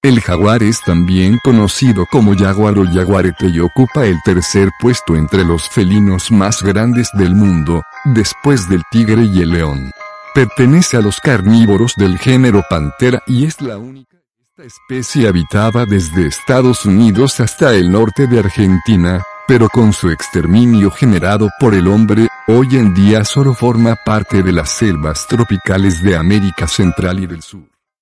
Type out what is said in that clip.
El jaguar es también conocido como jaguar o jaguarete y ocupa el tercer puesto entre los felinos más grandes del mundo, después del tigre y el león. Pertenece a los carnívoros del género Pantera y es la única. Esta especie habitaba desde Estados Unidos hasta el norte de Argentina, pero con su exterminio generado por el hombre, hoy en día solo forma parte de las selvas tropicales de América Central y del Sur.